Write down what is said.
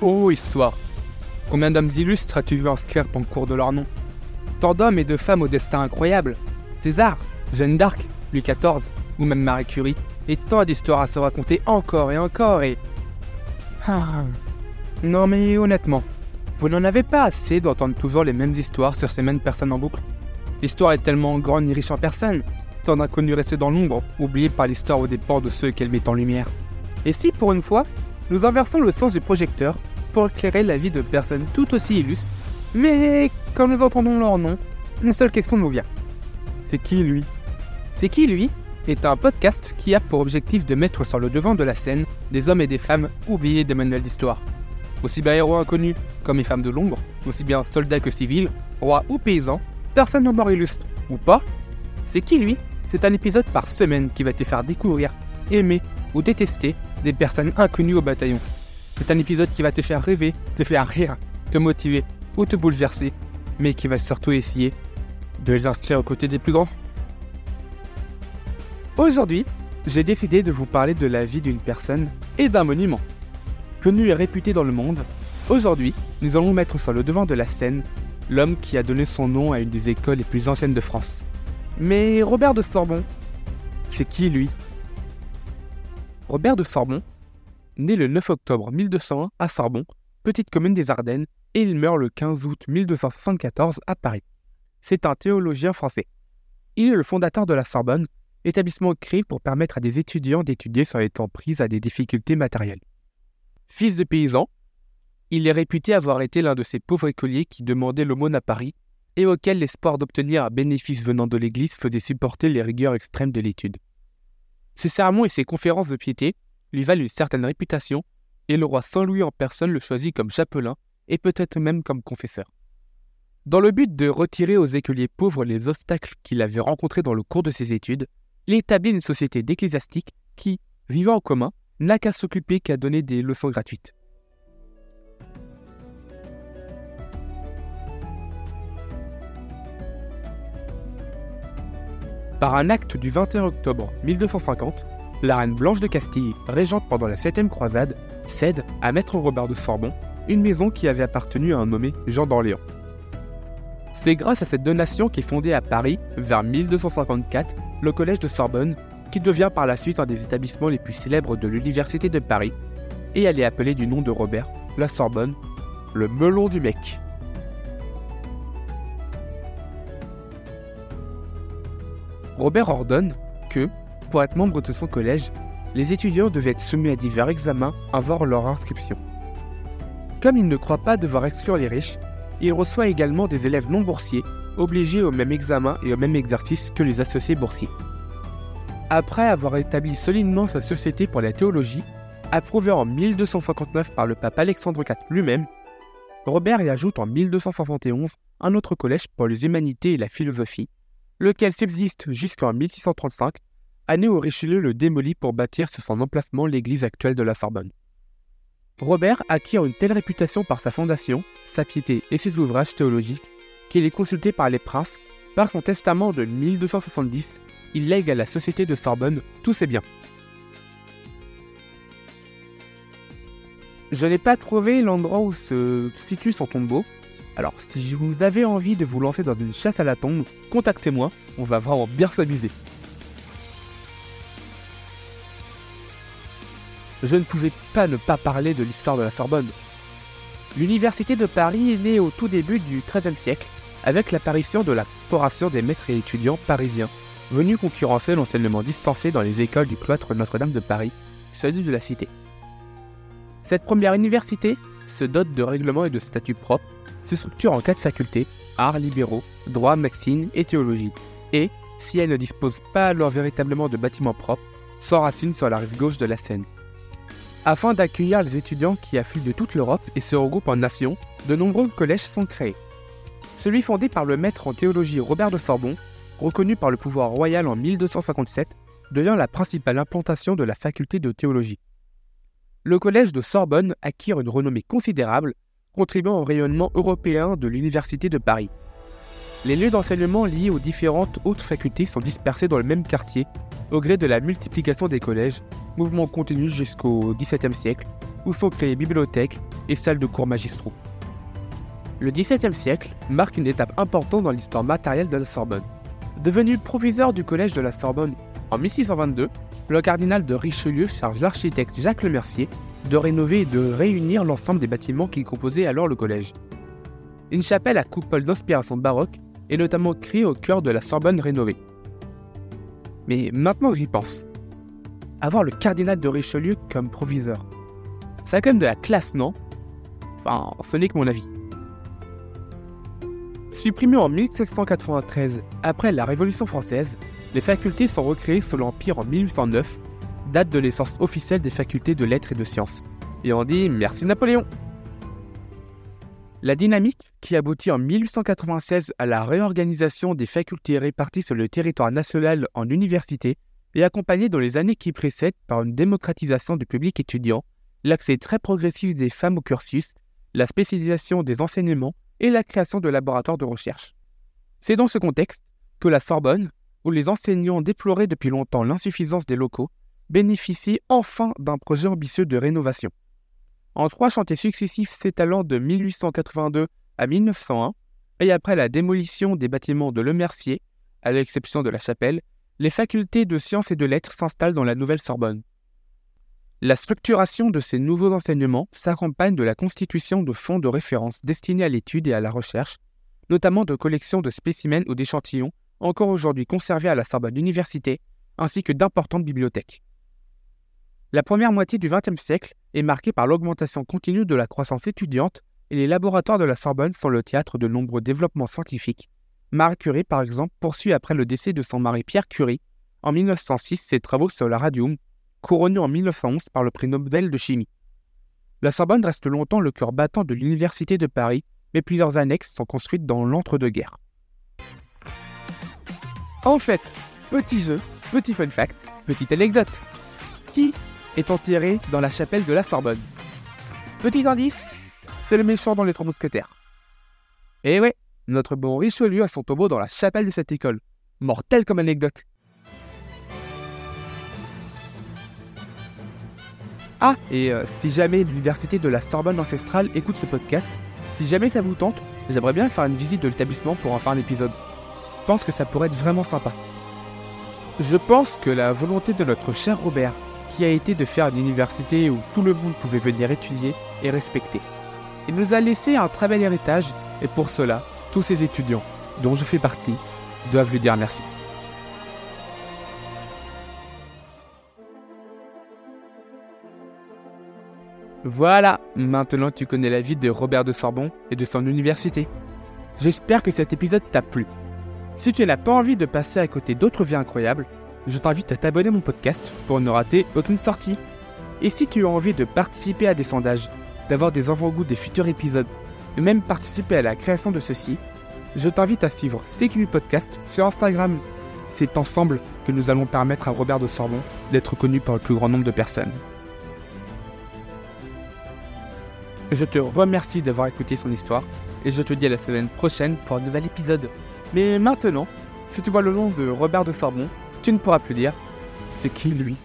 Oh, histoire. Combien d'hommes illustres as-tu vu inscrire ton cours de leur nom? Tant d'hommes et de femmes au destin incroyable. César, Jeanne d'Arc, Louis XIV, ou même Marie Curie, et tant d'histoires à se raconter encore et encore et... Ah. Non mais honnêtement, vous n'en avez pas assez d'entendre toujours les mêmes histoires sur ces mêmes personnes en boucle. L'histoire est tellement grande et riche en personnes, tant d'inconnus restés dans l'ombre, oubliés par l'histoire au dépens de ceux qu'elle met en lumière. Et si, pour une fois, nous inversons le sens du projecteur pour éclairer la vie de personnes tout aussi illustres, mais quand nous entendons leur nom, une seule question nous vient. C'est qui lui? C'est qui lui? Est un podcast qui a pour objectif de mettre sur le devant de la scène des hommes et des femmes oubliés des manuels d'histoire. Aussi bien héros inconnus comme les femmes de l'ombre, aussi bien soldats que civils, rois ou paysans, personne ne mort illustre, ou pas? C'est qui lui? C'est un épisode par semaine qui va te faire découvrir, aimer ou détester des personnes inconnues au bataillon. C'est un épisode qui va te faire rêver, te faire rire, te motiver ou te bouleverser, mais qui va surtout essayer de les inscrire aux côtés des plus grands. Aujourd'hui, j'ai décidé de vous parler de la vie d'une personne et d'un monument. Connu et réputé dans le monde, aujourd'hui, nous allons mettre sur le devant de la scène l'homme qui a donné son nom à une des écoles les plus anciennes de France. Mais Robert de Sorbon, c'est qui lui? Robert de Sorbon, né le 9 octobre 1201 à Sorbon, petite commune des Ardennes, et il meurt le 15 août 1274 à Paris. C'est un théologien français. Il est le fondateur de la Sorbonne, établissement créé pour permettre à des étudiants d'étudier sans être prises à des difficultés matérielles. Fils de paysan, il est réputé avoir été l'un de ces pauvres écoliers qui demandaient l'aumône à Paris et auquel l'espoir d'obtenir un bénéfice venant de l'Église faisait supporter les rigueurs extrêmes de l'étude. Ses sermons et ses conférences de piété lui valent une certaine réputation, et le roi Saint-Louis en personne le choisit comme chapelain et peut-être même comme confesseur. Dans le but de retirer aux écoliers pauvres les obstacles qu'il avait rencontrés dans le cours de ses études, il établit une société d'ecclésiastiques qui, vivant en commun, n'a qu'à s'occuper qu'à donner des leçons gratuites. Par un acte du 21 octobre 1250, la reine Blanche de Castille, régente pendant la Septième Croisade, cède à Maître Robert de Sorbon une maison qui avait appartenu à un nommé Jean d'Orléans. C'est grâce à cette donation qu'est fondé à Paris, vers 1254, le Collège de Sorbonne, qui devient par la suite un des établissements les plus célèbres de l'Université de Paris, et elle est appelée du nom de Robert, la Sorbonne, le melon du mec. Robert ordonne que, pour être membre de son collège, les étudiants devaient être soumis à divers examens avant leur inscription. Comme il ne croit pas devoir exclure les riches, il reçoit également des élèves non boursiers, obligés au même examen et au même exercice que les associés boursiers. Après avoir établi solidement sa société pour la théologie, approuvée en 1259 par le pape Alexandre IV lui-même, Robert y ajoute en 1271 un autre collège pour les humanités et la philosophie, lequel subsiste jusqu'en 1635, année où Richelieu le démolit pour bâtir sur son emplacement l'église actuelle de la Sorbonne. Robert acquiert une telle réputation par sa fondation, sa piété et ses ouvrages théologiques qu'il est consulté par les princes. Par son testament de 1270, il lègue à la Société de Sorbonne tous ses biens. Je n'ai pas trouvé l'endroit où se situe son tombeau, alors, si vous avez envie de vous lancer dans une chasse à la tombe, contactez-moi, on va vraiment bien s'amuser. Je ne pouvais pas ne pas parler de l'histoire de la Sorbonne. L'université de Paris est née au tout début du XIIIe siècle, avec l'apparition de la corporation des maîtres et étudiants parisiens, venus concurrencer l'enseignement distancé dans les écoles du cloître Notre-Dame de Paris, celui de la Cité. Cette première université se dote de règlements et de statuts propres se structure en quatre facultés, arts libéraux, droit, médecine et théologie, et, si elle ne dispose pas alors véritablement de bâtiments propres, s'enracine sur la rive gauche de la Seine. Afin d'accueillir les étudiants qui affluent de toute l'Europe et se regroupent en nations, de nombreux collèges sont créés. Celui fondé par le maître en théologie Robert de Sorbon, reconnu par le pouvoir royal en 1257, devient la principale implantation de la faculté de théologie. Le collège de Sorbonne acquiert une renommée considérable contribuant au rayonnement européen de l'Université de Paris. Les lieux d'enseignement liés aux différentes hautes facultés sont dispersés dans le même quartier, au gré de la multiplication des collèges, mouvement continu jusqu'au XVIIe siècle, où sont créées bibliothèques et salles de cours magistraux. Le XVIIe siècle marque une étape importante dans l'histoire matérielle de la Sorbonne. Devenu proviseur du collège de la Sorbonne en 1622, le cardinal de Richelieu charge l'architecte Jacques Lemercier de rénover et de réunir l'ensemble des bâtiments qui composaient alors le collège. Une chapelle à coupole d'inspiration baroque est notamment créée au cœur de la Sorbonne rénovée. Mais maintenant que j'y pense, avoir le cardinal de Richelieu comme proviseur, ça a quand même de la classe, non? Enfin, ce n'est que mon avis. Supprimé en 1793 après la Révolution française, les facultés sont recréées sous l'Empire en 1809, date de l'essence officielle des facultés de lettres et de sciences. Et on dit merci Napoléon La dynamique, qui aboutit en 1896 à la réorganisation des facultés réparties sur le territoire national en universités, est accompagnée dans les années qui précèdent par une démocratisation du public étudiant, l'accès très progressif des femmes au cursus, la spécialisation des enseignements et la création de laboratoires de recherche. C'est dans ce contexte que la Sorbonne, où les enseignants déploraient depuis longtemps l'insuffisance des locaux, bénéficie enfin d'un projet ambitieux de rénovation. En trois chantiers successifs s'étalant de 1882 à 1901, et après la démolition des bâtiments de Le Mercier, à l'exception de la chapelle, les facultés de sciences et de lettres s'installent dans la nouvelle Sorbonne. La structuration de ces nouveaux enseignements s'accompagne de la constitution de fonds de référence destinés à l'étude et à la recherche, notamment de collections de spécimens ou d'échantillons encore aujourd'hui conservés à la Sorbonne Université, ainsi que d'importantes bibliothèques. La première moitié du XXe siècle est marquée par l'augmentation continue de la croissance étudiante et les laboratoires de la Sorbonne sont le théâtre de nombreux développements scientifiques. Marie Curie, par exemple, poursuit après le décès de son mari Pierre Curie en 1906 ses travaux sur le radium, couronné en 1911 par le prix Nobel de chimie. La Sorbonne reste longtemps le cœur battant de l'Université de Paris, mais plusieurs annexes sont construites dans l'entre-deux-guerres. En fait, petit jeu, petit fun fact, petite anecdote. Qui est enterré dans la chapelle de la Sorbonne Petit indice, c'est le méchant dans les trois mousquetaires. Eh ouais, notre bon Richelieu a son tombeau dans la chapelle de cette école. Mortel comme anecdote. Ah, et euh, si jamais l'université de la Sorbonne ancestrale écoute ce podcast, si jamais ça vous tente, j'aimerais bien faire une visite de l'établissement pour en faire un épisode pense que ça pourrait être vraiment sympa. Je pense que la volonté de notre cher Robert, a été de faire une université où tout le monde pouvait venir étudier, est respectée. Il nous a laissé un très bel héritage, et pour cela, tous ces étudiants, dont je fais partie, doivent lui dire merci. Voilà, maintenant tu connais la vie de Robert de Sorbon et de son université. J'espère que cet épisode t'a plu. Si tu n'as pas envie de passer à côté d'autres vies incroyables, je t'invite à t'abonner à mon podcast pour ne rater aucune sortie. Et si tu as envie de participer à des sondages, d'avoir des avant-goûts des futurs épisodes, et même participer à la création de ceux-ci, je t'invite à suivre CQ Podcast sur Instagram. C'est ensemble que nous allons permettre à Robert de Sorbon d'être connu par le plus grand nombre de personnes. Je te remercie d'avoir écouté son histoire et je te dis à la semaine prochaine pour un nouvel épisode. Mais maintenant, si tu vois le nom de Robert de Sorbon, tu ne pourras plus dire c'est qui lui?